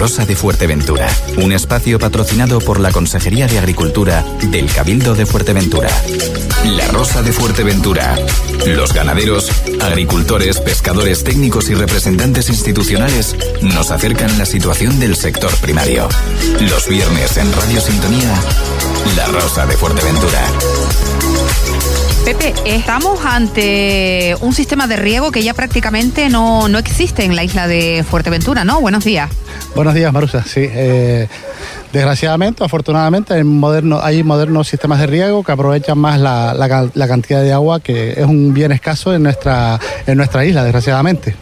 Rosa de Fuerteventura, un espacio patrocinado por la Consejería de Agricultura del Cabildo de Fuerteventura. La Rosa de Fuerteventura. Los ganaderos, agricultores, pescadores técnicos y representantes institucionales nos acercan la situación del sector primario. Los viernes en Radio Sintonía, La Rosa de Fuerteventura. Pepe, estamos ante un sistema de riego que ya prácticamente no, no existe en la isla de Fuerteventura, ¿no? Buenos días. Buenos días, Marusa. Sí, eh, desgraciadamente, afortunadamente, hay, moderno, hay modernos sistemas de riego que aprovechan más la, la, cantidad de agua que es un bien escaso en nuestra, en nuestra isla, desgraciadamente.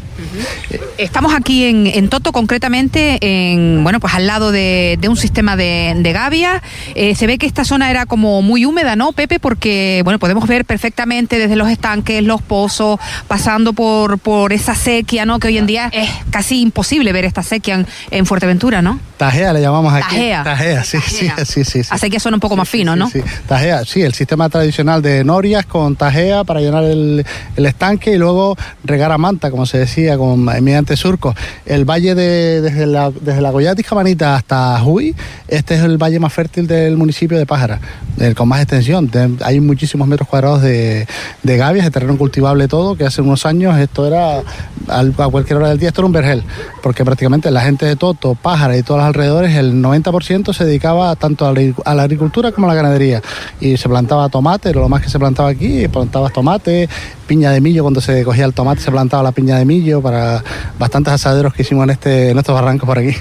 Estamos aquí en, Toto, concretamente, en, bueno, pues al lado de, un sistema de, de gavia. Eh, se ve que esta zona era como muy húmeda, ¿no, Pepe? Porque, bueno, podemos ver perfectamente desde los estanques, los pozos, pasando por, por esa sequía, ¿no? Que hoy en día es casi imposible ver esta sequía en, Fuerteventura, ¿no? Tajea le llamamos aquí. Tajea. Tajea, sí, sí, sí, sí, A sequía son un poco más fino, ¿no? Sí, Tajea, sí, el sistema tradicional de norias con tajea para llenar el, el estanque y luego regar a manta, como se decía, con, mediante surco. El valle de, desde la, desde la Manita hasta Juy, este es el valle más fértil del municipio de Pájara, el con más extensión. hay muchísimos metros cuadrados de, de gavias, de terreno cultivable todo, que hace unos años esto era, a cualquier hora del día, esto era un vergel, porque prácticamente la gente de Toto, Pájara y todos los alrededores, el 90% se dedicaba tanto a la, agricultura como a la ganadería. Y se plantaba tomate, lo más que se plantaba aquí, plantaba tomate, piña de millo, cuando se cogía el tomate se plantaba la piña de millo para bastantes asaderos que hicimos en, este, en estos barrancos por aquí.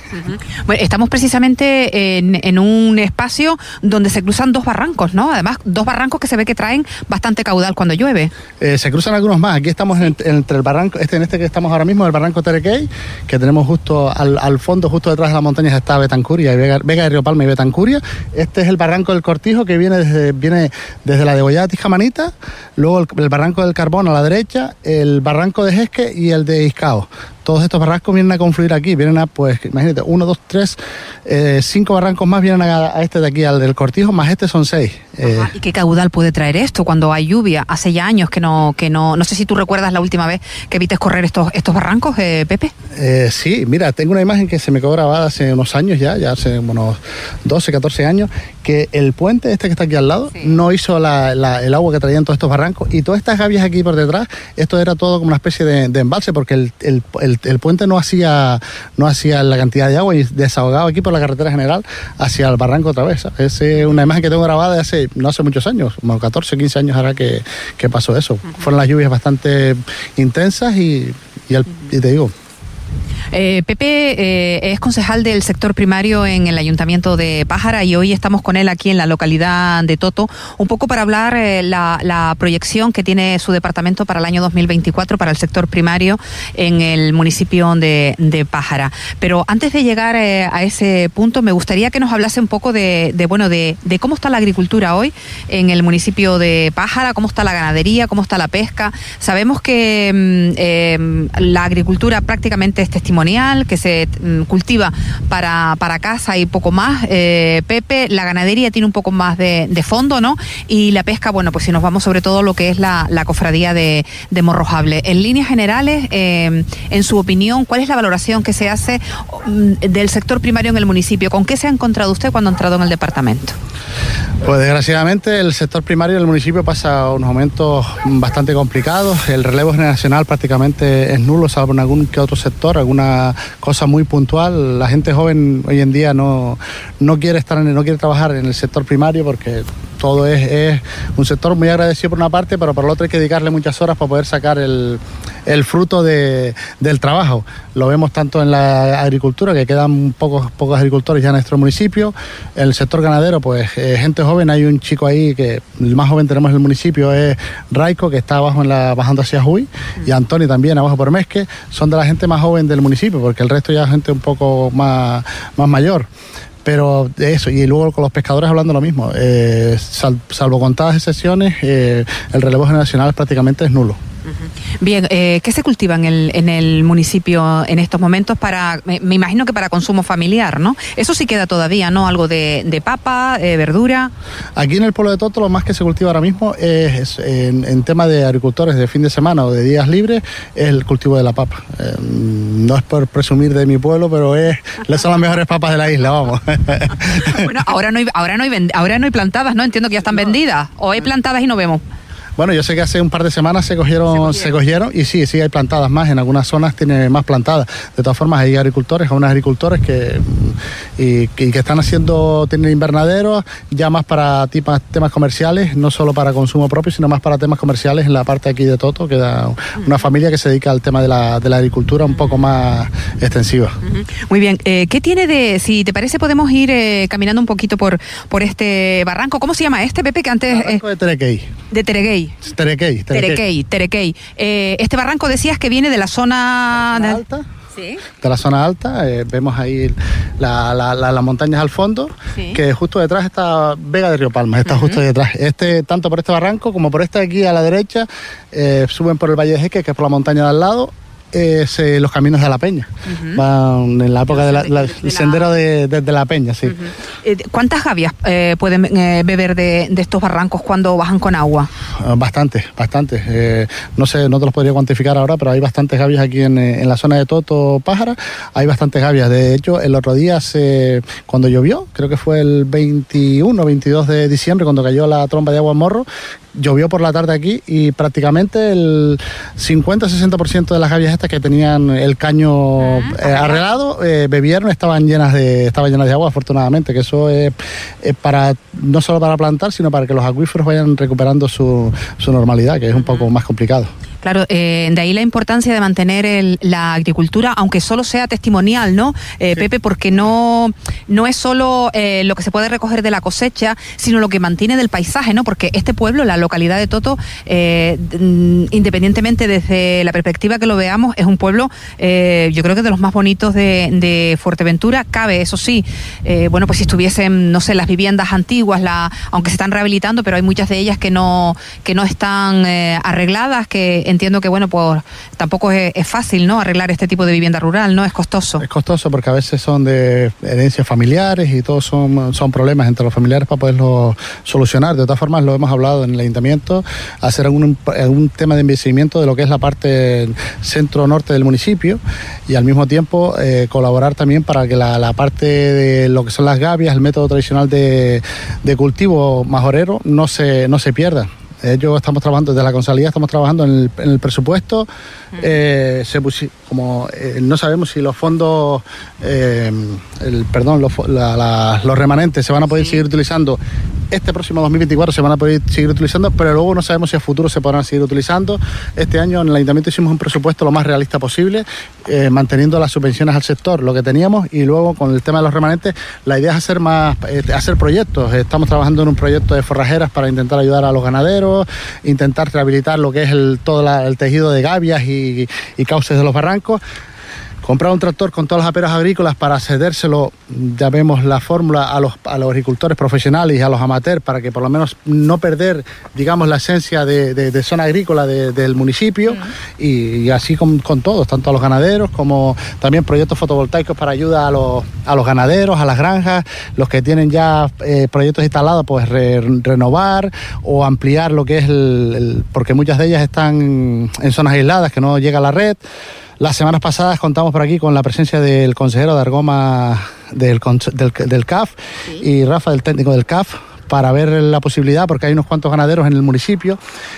bueno, estamos precisamente en, un espacio donde se cruzan dos barrancos, ¿no? Además, dos barrancos que se ve que traen bastante caudal cuando llueve. Eh, se cruzan algunos más. Aquí estamos entre el barranco, este en este que estamos ahora mismo, el barranco Terequey, que tenemos justo al, fondo, justo detrás de las montañas está Betancuria, y Vega, de Río Palma y Betancuria. Este es el barranco del Cortijo que viene desde, viene desde la de Tijamanita, luego el barranco del Carbón a la derecha, el barranco de Jesque y el de Iscao todos estos barrancos vienen a confluir aquí, vienen a, pues, imagínate, uno, dos, tres, eh, cinco barrancos más vienen a, este de aquí, al del Cortijo, más este son seis. Eh. ¿Y qué caudal puede traer esto cuando hay lluvia? Hace ya años que no, que no, no sé si tú recuerdas la última vez que viste correr estos, estos barrancos, eh, Pepe. sí, mira, tengo una imagen que se me quedó grabada hace unos años ya, ya hace unos 12, 14 años, que el puente este que está aquí al lado no hizo el agua que traían todos estos barrancos y todas estas gavias aquí por detrás, esto era todo como una especie de, embalse porque el, el, puente no hacía, no hacía la cantidad de agua y desahogaba aquí por la carretera general hacia el barranco otra vez. Es una imagen que tengo grabada de hace, no hace muchos años, como 14, 15 años ahora que, pasó eso. Fueron las lluvias bastante intensas y, y te digo, eh, Pepe eh, es concejal del sector primario en el Ayuntamiento de Pájara y hoy estamos con él aquí en la localidad de Toto, un poco para hablar eh, la, la, proyección que tiene su departamento para el año 2024 para el sector primario en el municipio de, de Pájara. Pero antes de llegar a ese punto, me gustaría que nos hablase un poco de, de bueno, de, de, cómo está la agricultura hoy en el municipio de Pájara, cómo está la ganadería, cómo está la pesca. Sabemos que mm, la agricultura prácticamente es que se mm, cultiva para, para casa y poco más. Eh, Pepe, la ganadería tiene un poco más de, fondo, ¿no? Y la pesca, bueno, pues si nos vamos sobre todo lo que es la, cofradía de, Morrojable. En líneas generales, eh, en su opinión, ¿cuál es la valoración que se hace mm, del sector primario en el municipio? ¿Con qué se ha encontrado usted cuando ha entrado en el departamento? Pues desgraciadamente el sector primario del municipio pasa unos momentos bastante complicados. El relevo generacional prácticamente es nulo, salvo en algún que otro sector, alguna cosa muy puntual. La gente joven hoy en día no, no quiere estar en, no quiere trabajar en el sector primario porque todo es, un sector muy agradecido por una parte, pero por la otra hay que dedicarle muchas horas para poder sacar el, fruto del trabajo. Lo vemos tanto en la agricultura, que quedan pocos, agricultores ya en nuestro municipio. El sector ganadero, pues eh, gente joven, hay un chico ahí que el más joven tenemos en el municipio es Raico, que está abajo en la, bajando hacia Juy, y Antonio también abajo por Mesque. Son de la gente más joven del municipio, porque el resto ya es gente un poco más mayor. Pero eso, y luego con los pescadores hablando lo mismo, eh, salvo contadas excepciones, eh, el relevo generacional prácticamente es nulo. Bien, eh, ¿qué se cultiva en el, en el municipio en estos momentos para, me, imagino que para consumo familiar, ¿no? Eso sí queda todavía, ¿no? Algo de, de papa, eh, verdura. Aquí en el pueblo de Toto lo más que se cultiva ahora mismo es, en, en, tema de agricultores de fin de semana o de días libres, es el cultivo de la papa. Eh, no es por presumir de mi pueblo, pero es, son las mejores papas de la isla, vamos. bueno, ahora no hay, ahora no hay, ahora no hay plantadas, ¿no? Entiendo que ya están vendidas. O hay plantadas y no vemos. Bueno, yo sé que hace un par de semanas se cogieron, se cogieron, y sí, sí hay plantadas más, en algunas zonas tiene más plantadas. De todas formas, hay agricultores, algunos agricultores que, y, que están haciendo, tienen invernaderos ya más para temas, temas comerciales, no solo para consumo propio, sino más para temas comerciales en la parte aquí de Toto, que da una familia que se dedica al tema de la, de la agricultura un poco más extensiva. Muy bien, eh, ¿qué tiene de, si te parece, podemos ir eh, caminando un poquito por, por este barranco? ¿Cómo se llama este, Pepe, que antes... Barranco de Terequey. De Tereguey. Terequey. Terequey, Terequey. Eh, este barranco decías que viene de la zona... De, alta. ¿Sí? de la zona alta, eh, vemos ahí las montañas al fondo, que justo detrás está Vega de Río Palma, está justo detrás. Este, tanto por este barranco como por este aquí a la derecha, eh, suben por el Valle de Jeque, que es por la montaña de al lado, es eh, los caminos de la Peña. Van en la época del sendero de, la Peña, sí. Eh, ¿Cuántas gavias eh, pueden beber de, estos barrancos cuando bajan con agua? Ah, bastante, bastante. no sé, no te los podría cuantificar ahora, pero hay bastantes gavias aquí en, la zona de Toto, Pájara. Hay bastantes gavias. De hecho, el otro día, cuando llovió, creo que fue el 21 22 de diciembre, cuando cayó la tromba de agua en Morro, llovió por la tarde aquí y prácticamente el 50-60% de las gavias estas que tenían el caño ah, eh, arreglado eh, bebieron, estaban llenas de estaban llenas de agua afortunadamente, que eso es, para no solo para plantar, sino para que los acuíferos vayan recuperando su, su normalidad, que es un poco más complicado. Claro, eh, de ahí la importancia de mantener la agricultura, aunque solo sea testimonial, ¿no, eh, Pepe? Porque no, no es solo eh, lo que se puede recoger de la cosecha, sino lo que mantiene del paisaje, ¿no? Porque este pueblo, la localidad de Toto, mm, independientemente desde la perspectiva que lo veamos, es un pueblo, yo creo que de los más bonitos de, Fuerteventura. Cabe, eso sí, bueno, pues si estuviesen, no sé, las viviendas antiguas, la, aunque se están rehabilitando, pero hay muchas de ellas que no, que no están arregladas, que entiendo que, bueno, pues tampoco es, fácil, ¿no? Arreglar este tipo de vivienda rural, ¿no? Es costoso. Es costoso porque a veces son de herencias familiares y todos son, son problemas entre los familiares para poderlo solucionar. De todas formas, lo hemos hablado en el ayuntamiento, hacer algún, algún tema de envejecimiento de lo que es la parte centro-norte del municipio y al mismo tiempo eh, colaborar también para que la, la, parte de lo que son las gavias, el método tradicional de, de cultivo majorero, no se, no se pierda. Ellos estamos trabajando, desde la consalía estamos trabajando en el, presupuesto. Eh, se como eh, no sabemos si los fondos, eh, el, perdón, los, los remanentes se van a poder seguir utilizando este próximo 2024 se van a poder seguir utilizando, pero luego no sabemos si a futuro se podrán seguir utilizando. Este año en el ayuntamiento hicimos un presupuesto lo más realista posible, eh, manteniendo las subvenciones al sector, lo que teníamos, y luego con el tema de los remanentes, la idea es hacer más, eh, hacer proyectos. Estamos trabajando en un proyecto de forrajeras para intentar ayudar a los ganaderos, intentar rehabilitar lo que es el, todo el tejido de gavias y, y cauces de los barrancos comprar un tractor con todas las aperas agrícolas para cedérselo, ya vemos la fórmula a los, a los agricultores profesionales y a los amateurs para que por lo menos no perder, digamos, la esencia de, zona agrícola del municipio y, así con, todos, tanto a los ganaderos como también proyectos fotovoltaicos para ayuda a los, a los ganaderos, a las granjas, los que tienen ya eh, proyectos instalados, pues renovar o ampliar lo que es el, porque muchas de ellas están en zonas aisladas que no llega a la red. Las semanas pasadas contamos por aquí con la presencia del consejero de Argoma del, del, CAF y Rafa, del técnico del CAF, para ver la posibilidad, porque hay unos cuantos ganaderos en el municipio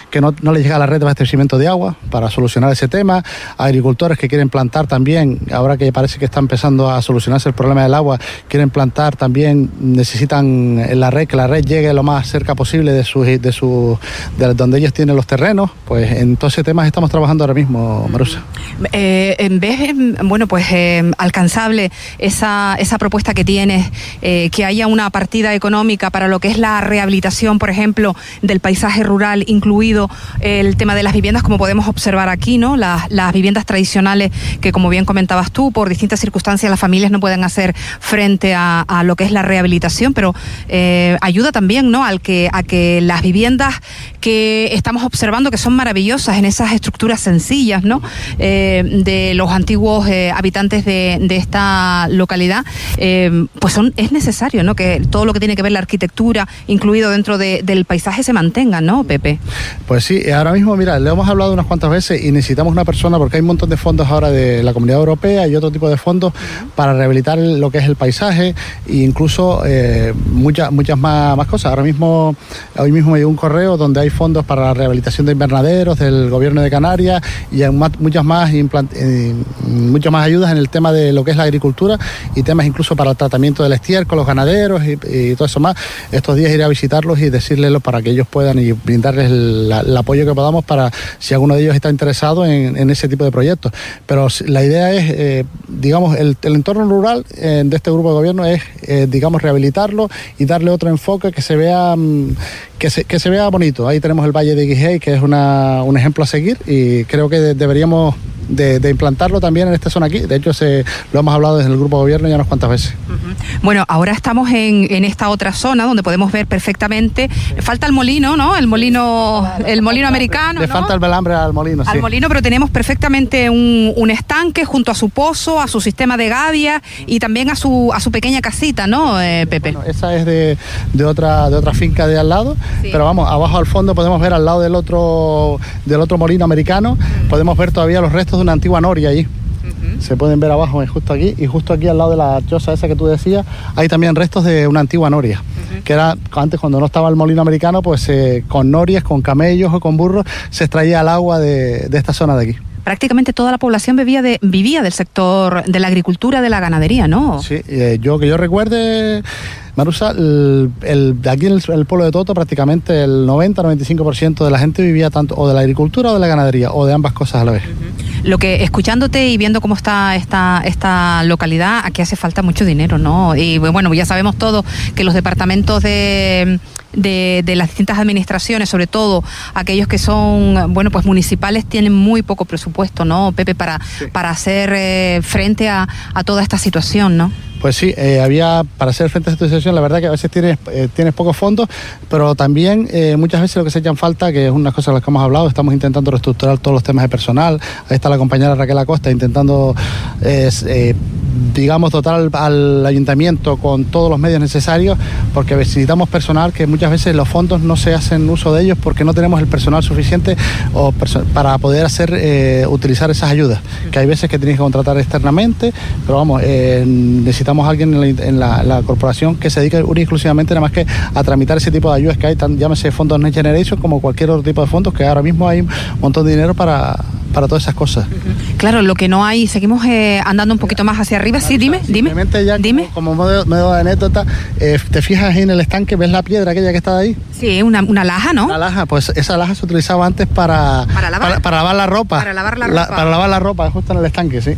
que no, les llega la red de abastecimiento de agua para solucionar ese tema, agricultores que quieren plantar también, ahora que parece que está empezando a solucionarse el problema del agua, quieren plantar también, necesitan la red, que la red llegue lo más cerca posible de su, de su, de donde ellos tienen los terrenos, pues en todos ese temas estamos trabajando ahora mismo, Marusa. Eh, en vez, bueno, pues eh, alcanzable esa, esa propuesta que tienes, eh, que haya una partida económica para lo que es la rehabilitación, por ejemplo, del paisaje rural, incluido el tema de las viviendas, como podemos observar aquí, ¿no? Las, viviendas tradicionales que, como bien comentabas tú, por distintas circunstancias las familias no pueden hacer frente a, lo que es la rehabilitación, pero eh, ayuda también, ¿no? Al que, a que las viviendas que estamos observando, que son maravillosas en esas estructuras sencillas, ¿no? Eh, de los antiguos eh, habitantes de, de, esta localidad, pues son, es necesario, ¿no? Que todo lo que tiene que ver la arquitectura, incluido dentro de, del paisaje, se mantenga, ¿no, Pepe? Pues sí, ahora mismo, mira, le hemos hablado unas cuantas veces y necesitamos una persona porque hay un montón de fondos ahora de la Comunidad Europea y otro tipo de fondos para rehabilitar lo que es el paisaje e incluso eh, muchas muchas más, cosas. Ahora mismo, hoy mismo me llegó un correo donde hay fondos para la rehabilitación de invernaderos del gobierno de Canarias y hay muchas más, eh, muchas más ayudas en el tema de lo que es la agricultura y temas incluso para el tratamiento del estiércol, los ganaderos y, todo eso más. Días iré a visitarlos y decirles para que ellos puedan y brindarles el, apoyo que podamos para si alguno de ellos está interesado en, en ese tipo de proyectos. Pero la idea es, eh, digamos, el, el, entorno rural eh, de este grupo de gobierno es, eh, digamos, rehabilitarlo y darle otro enfoque que se vea mm, que se, que se vea bonito. Ahí tenemos el Valle de Guijay, que es una, un ejemplo a seguir y creo que de, deberíamos de, de, implantarlo también en esta zona aquí. De hecho, se, lo hemos hablado desde el grupo de gobierno ya unas cuantas veces. Uh -huh. Bueno, ahora estamos en, en, esta otra zona donde podemos ver perfectamente. Falta el molino, ¿no? El molino, el molino americano. Le ¿no? falta el velambre al molino. Al sí. molino, pero tenemos perfectamente un, un, estanque junto a su pozo, a su sistema de gavia y también a su, a su pequeña casita, ¿no, eh, Pepe? Bueno, esa es de, de, otra, de otra finca de al lado, sí. pero vamos, abajo al fondo podemos ver al lado del otro, del otro molino americano, uh -huh. podemos ver todavía los restos de una antigua noria allí. Se pueden ver abajo, justo aquí, y justo aquí al lado de la choza esa que tú decías, hay también restos de una antigua noria, uh -huh. que era antes cuando no estaba el molino americano, pues eh, con norias, con camellos o con burros, se extraía el agua de, de esta zona de aquí prácticamente toda la población vivía, de, vivía del sector de la agricultura, de la ganadería, ¿no? Sí, eh, yo que yo recuerde, Marusa, el, aquí en el, pueblo de Toto prácticamente el 90-95% de la gente vivía tanto o de la agricultura o de la ganadería, o de ambas cosas a la vez. Lo que, escuchándote y viendo cómo está esta, esta localidad, aquí hace falta mucho dinero, ¿no? Y bueno, ya sabemos todos que los departamentos de, de, de, las distintas administraciones, sobre todo aquellos que son, bueno, pues municipales, tienen muy poco presupuesto, ¿no, Pepe, para, sí. para hacer eh, frente a, a toda esta situación, ¿no? Pues sí, eh, había para hacer frente a esta situación, la verdad que a veces tienes, eh, tienes pocos fondos, pero también eh, muchas veces lo que se echan falta, que es una cosa de las que hemos hablado, estamos intentando reestructurar todos los temas de personal. Ahí está la compañera Raquel Acosta intentando, digamos, dotar al, al, ayuntamiento con todos los medios necesarios, porque necesitamos personal que muchas veces los fondos no se hacen uso de ellos porque no tenemos el personal suficiente o perso para poder hacer eh, utilizar esas ayudas. Que hay veces que tienes que contratar externamente, pero vamos, necesitamos necesitamos a alguien en, la, en la, la, corporación que se dedique única y exclusivamente nada más que a tramitar ese tipo de ayudas que hay, tan, llámese fondos Next Generation como cualquier otro tipo de fondos, que ahora mismo hay un montón de dinero para, para todas esas cosas. Claro, lo que no hay, seguimos eh, andando un poquito más hacia arriba. Sí, dime, dime. Ya dime. Como, como de anécdota, eh, te fijas en el estanque, ves la piedra aquella que está ahí. Sí, una, una laja, ¿no? Una laja, pues esa laja se utilizaba antes para, para, lavar, para, para lavar la ropa. Para lavar la ropa. Para lavar la ropa, justo en el estanque, sí.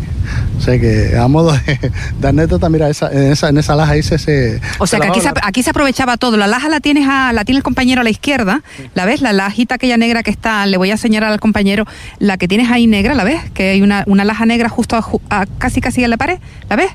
O sea que a modo de, de anécdota, mira, esa, en, esa, en esa laja ahí se. se o sea se que aquí se, aquí se aprovechaba todo. La laja la tienes a, la tiene el compañero a la izquierda, sí. ¿la ves? La lajita aquella negra que está, le voy a señalar al compañero, la que tienes ahí negra, ¿la ves? Que hay una, una laja negra justo a, a, casi casi a la pared, ¿la ves?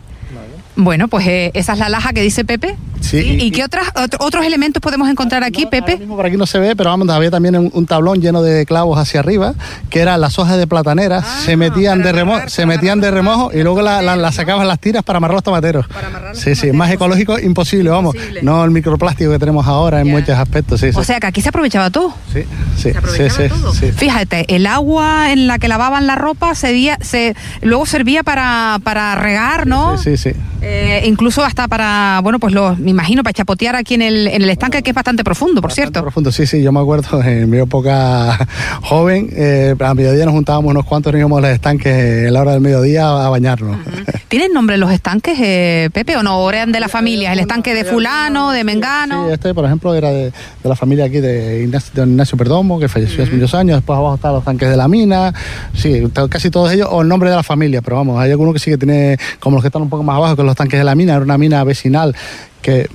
Bueno, pues eh, esa es la laja que dice Pepe. Sí. ¿Y, y qué otras, otros elementos podemos encontrar aquí, no, Pepe? Mismo por aquí no se ve, pero vamos, había también un, un, tablón lleno de clavos hacia arriba, que eran las hojas de platanera, ah, se metían de remojo, se metían de remojo y luego la, la, la sacaban las tiras para amarrar los tomateros. Para amarrar los sí, sí, más ecológico imposible, vamos. Imposible. No el microplástico que tenemos ahora en yeah. muchos aspectos. Sí, o sea que aquí se aprovechaba todo. Sí, sí, se aprovechaba sí, todo. sí, Fíjate, el agua en la que lavaban la ropa se, se luego servía para, para regar, ¿no? Sí, sí, sí. Eh, incluso hasta para, bueno, pues lo, me imagino, para chapotear aquí en el, en el estanque, que es bastante profundo, por bastante cierto. profundo, sí, sí, yo me acuerdo en mi época joven, eh, a mediodía nos juntábamos unos cuantos, nos íbamos a los estanques a la hora del mediodía a bañarnos. Uh -huh. ¿Tienen nombre los estanques, eh, Pepe, o no? ¿O eran de la familia? ¿El estanque de fulano, de mengano? Sí, este, por ejemplo, era de, de la familia aquí de Ignacio, de Ignacio Perdomo, que falleció uh -huh. hace muchos años, después abajo están los tanques de la mina, sí, casi todos ellos, o el nombre de la familia, pero vamos, hay alguno que sí que tiene, como los que están un poco más abajo, que los tanques de la mina, era una mina vecinal que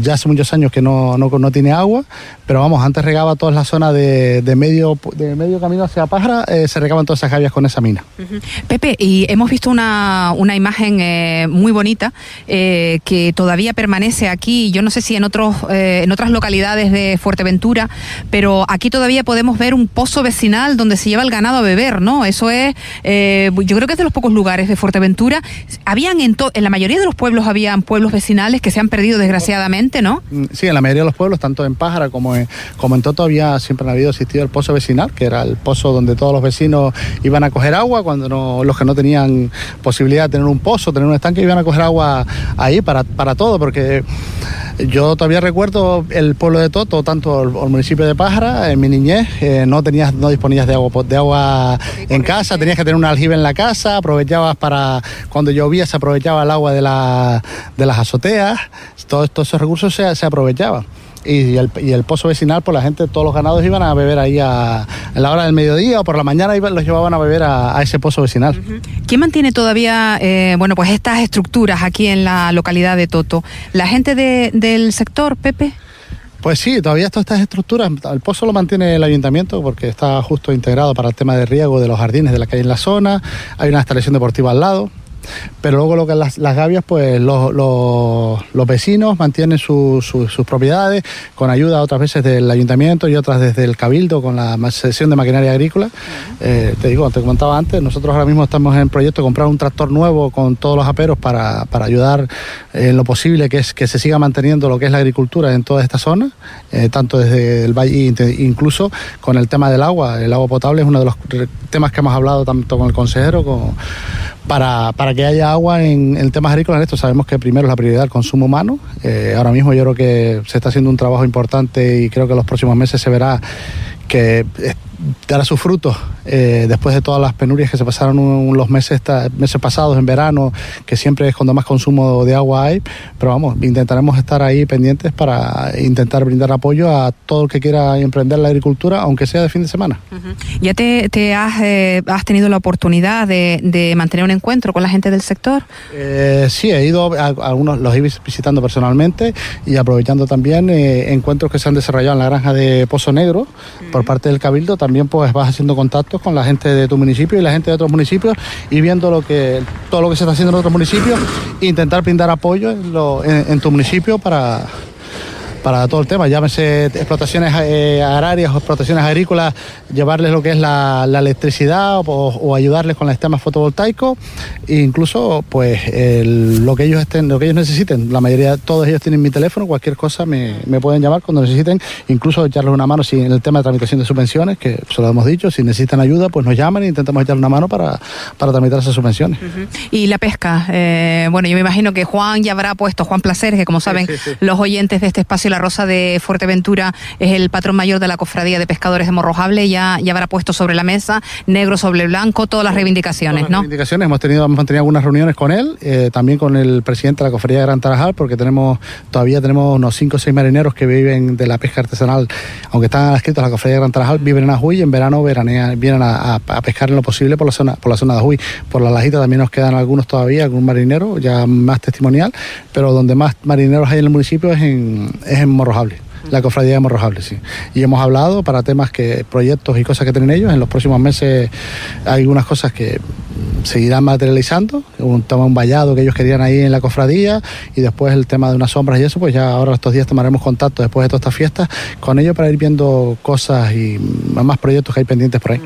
ya hace muchos años que no, no, tiene agua, pero vamos, antes regaba toda la zona de, medio, de medio camino hacia Pájara, eh, se regaban todas esas gavias con esa mina. Pepe, y hemos visto una, una imagen eh, muy bonita eh, que todavía permanece aquí, yo no sé si en, otros, en otras localidades de Fuerteventura, pero aquí todavía podemos ver un pozo vecinal donde se lleva el ganado a beber, ¿no? Eso es, yo creo que es de los pocos lugares de Fuerteventura. Habían en, en la mayoría de los pueblos habían pueblos vecinales que se han perdido desgraciadamente, ¿no? Mm, sí, en la mayoría de los pueblos, tanto en Pájara como en, como en Toto, había, siempre ha habido existido el pozo vecinal, que era el pozo donde todos los vecinos iban a coger agua, cuando no, los que no tenían posibilidad de tener un pozo, tener un estanque, iban a coger agua ahí para, para todo, porque yo todavía recuerdo el pueblo de Toto, tanto el, municipio de Pájara, en mi niñez, eh, no tenías, no disponías de agua, de agua en casa, tenías que tener un aljibe en la casa, aprovechabas para, cuando llovía se aprovechaba el agua de, la, de las azoteas, todos, esos recursos se, se aprovechaban y el, pozo vecinal, pues la gente, todos los ganados iban a beber ahí a, la hora del mediodía o por la mañana iban, los llevaban a beber a, ese pozo vecinal. ¿Quién mantiene todavía, eh, bueno, pues estas estructuras aquí en la localidad de Toto? ¿La gente del sector, Pepe? Pues sí, todavía todas estas estructuras, el pozo lo mantiene el ayuntamiento porque está justo integrado para el tema de riego de los jardines de la que hay en la zona, hay una instalación deportiva al lado, pero luego lo que las, las gavias, pues los, los, vecinos mantienen sus propiedades con ayuda otras veces del ayuntamiento y otras desde el cabildo con la sesión de maquinaria agrícola. Eh, te digo, te comentaba antes, nosotros ahora mismo estamos en proyecto de comprar un tractor nuevo con todos los aperos para, para ayudar en lo posible que, es, que se siga manteniendo lo que es la agricultura en toda esta zona, eh, tanto desde el valle, incluso con el tema del agua. El agua potable es uno de los temas que hemos hablado tanto con el consejero como para, para que haya agua en, en temas agrícolas. Esto sabemos que primero es la prioridad el consumo humano. Eh, ahora mismo yo creo que se está haciendo un trabajo importante y creo que en los próximos meses se verá que dará sus frutos eh, después de todas las penurias que se pasaron los meses, meses pasados en verano, que siempre es cuando más consumo de agua hay, pero vamos, intentaremos estar ahí pendientes para intentar brindar apoyo a todo el que quiera emprender la agricultura, aunque sea de fin de semana. ¿Ya te, has, eh, has, tenido la oportunidad de, mantener un encuentro con la gente del sector? Eh, sí, he ido, a, algunos los he visitando personalmente y aprovechando también encuentros que se han desarrollado en la granja de Pozo Negro por parte del Cabildo, también pues vas haciendo contactos con la gente de tu municipio y la gente de otros municipios y viendo lo que todo lo que se está haciendo en otros municipios e intentar brindar apoyo en tu municipio para para todo el tema, llámese explotaciones eh, agrarias o explotaciones agrícolas, llevarles lo que es la, electricidad o, ayudarles con el sistema fotovoltaico e incluso pues lo que ellos estén, lo que ellos necesiten. La mayoría, todos ellos tienen mi teléfono, cualquier cosa me, pueden llamar cuando necesiten, incluso echarles una mano si en el tema de tramitación de subvenciones, que se lo hemos dicho, si necesitan ayuda, pues nos llaman e intentamos echarle una mano para, para tramitar esas subvenciones. Y la pesca, eh, bueno, yo me imagino que Juan ya habrá puesto, Juan Placeres, que como saben los oyentes de este espacio la Rosa de Fuerteventura es el patrón mayor de la Cofradía de Pescadores de Morrojable, ya, ya habrá puesto sobre la mesa, negro sobre blanco, todas las reivindicaciones, todas las reivindicaciones, hemos tenido, hemos mantenido algunas reuniones con él, eh, también con el presidente de la Cofradía de Gran Tarajal, porque tenemos, todavía tenemos unos 5 o 6 marineros que viven de la pesca artesanal, aunque están adscritos a la Cofradía de Gran Tarajal, viven en Ajuy y en verano veranean, vienen a, pescar en lo posible por la zona, por la zona de Ajuy. Por la lajita también nos quedan algunos todavía, algún marinero, ya más testimonial, pero donde más marineros hay en el municipio es en, es en Morrojable la cofradía de Morrojable, sí. Y hemos hablado para temas que, proyectos y cosas que tienen ellos. En los próximos meses hay algunas cosas que seguirán materializando, un tema un vallado que ellos querían ahí en la cofradía y después el tema de unas sombras y eso, pues ya ahora estos días tomaremos contacto después de todas estas fiestas con ellos para ir viendo cosas y más proyectos que hay pendientes por ahí.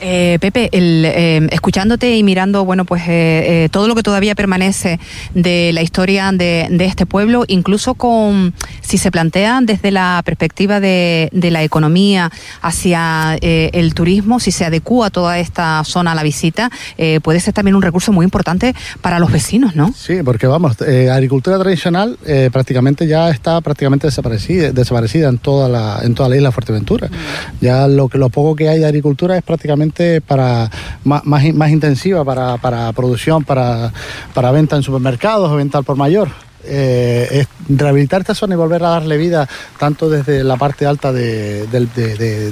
Eh, Pepe, eh, escuchándote y mirando, bueno, pues eh, todo lo que todavía permanece de la historia de, este pueblo, incluso con, si se plantea desde la perspectiva de, la economía hacia el turismo, si se adecua toda esta zona a la visita, puede ser también un recurso muy importante para los vecinos, ¿no? Sí, porque vamos, agricultura tradicional prácticamente ya está prácticamente desaparecida, desaparecida en toda la, en toda la isla de Fuerteventura. Mm. Ya lo, que, lo poco que hay de agricultura es prácticamente para más, más, intensiva para, para producción, para, para venta en supermercados o venta al por mayor eh, es rehabilitar esta zona y volver a darle vida tanto desde la parte alta de,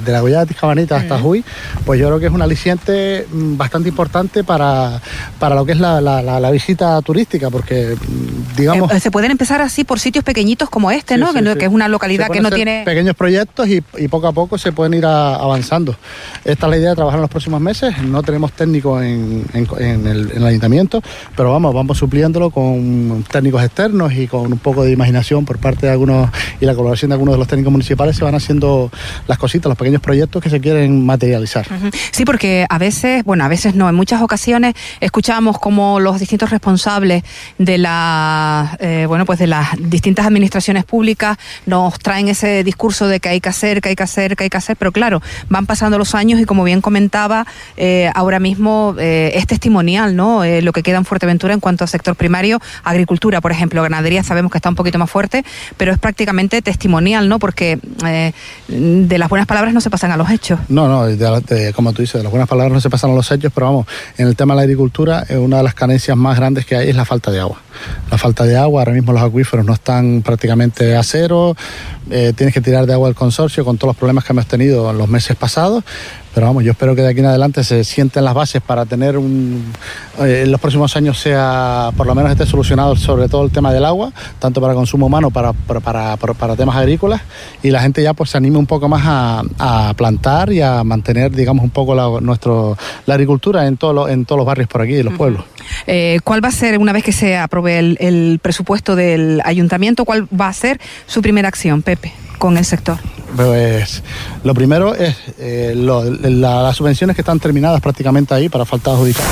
la Goya de Tiscabanita hasta Juy, pues yo creo que es un aliciente mm, bastante importante para, para lo que es la, visita turística, porque mm, digamos... Eh, se pueden empezar así por sitios pequeñitos como este, ¿no? que, es una localidad que no tiene... Pequeños proyectos y, poco a poco se pueden ir avanzando. Esta es la idea de trabajar en los próximos meses, no tenemos técnicos en, en el ayuntamiento, pero vamos, vamos supliéndolo con técnicos externos y con un poco de imaginación por parte de algunos y la colaboración de algunos de los técnicos municipales se van haciendo las cositas, los pequeños proyectos que se quieren materializar. Sí, porque a veces, bueno, a veces no, en muchas ocasiones escuchamos como los distintos responsables de la, eh, bueno, pues de las distintas administraciones públicas nos traen ese discurso de que hay que hacer, que hay que hacer, que hay que hacer, pero claro, van pasando los años y como bien comentaba, eh, ahora mismo eh, es testimonial, ¿no? lo que queda en Fuerteventura en cuanto al sector primario, agricultura, por ejemplo, ganadería sabemos que está un poquito más fuerte, pero es prácticamente testimonial, ¿no? Porque eh, de las buenas palabras no se pasan a los hechos. No, no, como tú dices, de las buenas palabras no se pasan a los hechos, pero vamos, en el tema de la agricultura, eh, una de las carencias más grandes que hay es la falta de agua. La falta de agua, ahora mismo los acuíferos no están prácticamente a cero, eh, tienes que tirar de agua del consorcio con todos los problemas que hemos tenido en los meses pasados, pero vamos, yo espero que de aquí en adelante se sienten las bases para tener un, eh, en los próximos años sea, por lo menos esté solucionado sobre todo el tema del agua, tanto para consumo humano para, para, para, temas agrícolas, y la gente ya pues se anime un poco más a, plantar y a mantener, digamos, un poco la, nuestro, la agricultura en, todo en todos los barrios por aquí, en los pueblos. Eh, ¿Cuál va a ser, una vez que se apruebe el, presupuesto del ayuntamiento, cuál va a ser su primera acción, Pepe? con el sector? Pues lo primero es eh, las subvenciones que están terminadas prácticamente ahí para falta adjudicar.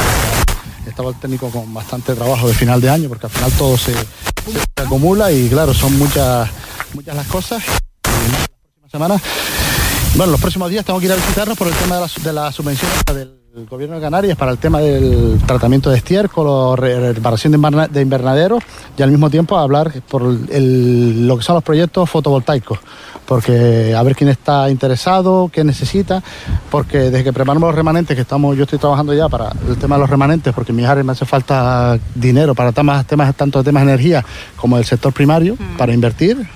Estaba el técnico con bastante trabajo de final de año porque al final todo se, acumula y claro, son muchas, muchas las cosas. semanas, bueno, los próximos días tengo que ir a visitarnos por el tema de las la subvenciones del el gobierno de Canarias para el tema del tratamiento de estiércol, reparación de, invernaderos y al mismo tiempo hablar por lo que son los proyectos fotovoltaicos porque a ver quién está interesado, qué necesita, porque desde que preparamos los remanentes, que estamos, yo estoy trabajando ya para el tema de los remanentes, porque en mi área me hace falta dinero para temas, temas tanto de temas de energía como del sector primario, mm. para invertir,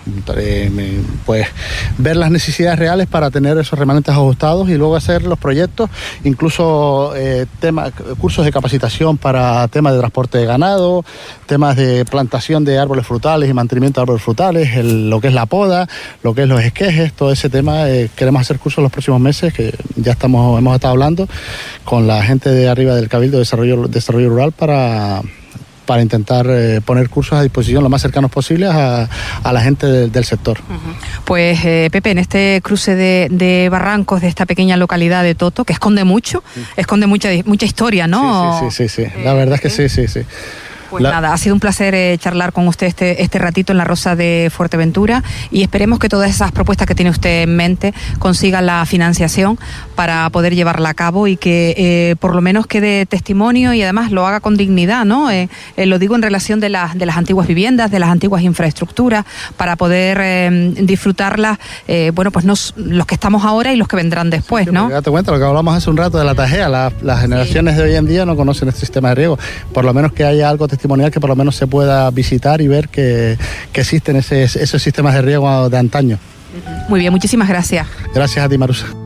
pues ver las necesidades reales para tener esos remanentes ajustados y luego hacer los proyectos, incluso eh, temas, cursos de capacitación para temas de transporte de ganado, temas de plantación de árboles frutales y mantenimiento de árboles frutales, lo que es la poda, lo que es los esquejes, todo ese tema. Eh, queremos hacer cursos los próximos meses, que ya estamos, hemos estado hablando con la gente de arriba del Cabildo de Desarrollo, Desarrollo Rural para para intentar eh, poner cursos a disposición lo más cercanos posibles a, la gente del sector. Pues eh, Pepe, en este cruce de, barrancos de esta pequeña localidad de Toto, que esconde mucho, esconde mucha, mucha historia, ¿no? Sí, sí, sí, sí. la verdad es que sí, sí, sí. Pues nada, ha sido un placer eh, charlar con usted este, este ratito en la Rosa de Fuerteventura y esperemos que todas esas propuestas que tiene usted en mente consigan la financiación para poder llevarla a cabo y que eh, por lo menos quede testimonio y además lo haga con dignidad, ¿no? Eh, lo digo en relación de, las de las antiguas viviendas, de las antiguas infraestructuras, para poder disfrutarlas, bueno, pues no, los que estamos ahora y los que vendrán después, ¿no? Date cuenta, lo que hablamos hace un rato de la tajea, las generaciones de hoy en día no conocen este sistema de riego, por lo menos que haya algo testimonial que por lo menos se pueda visitar y ver que, existen esos sistemas de riego de antaño. Muy bien, muchísimas gracias. Gracias a ti, Marusa.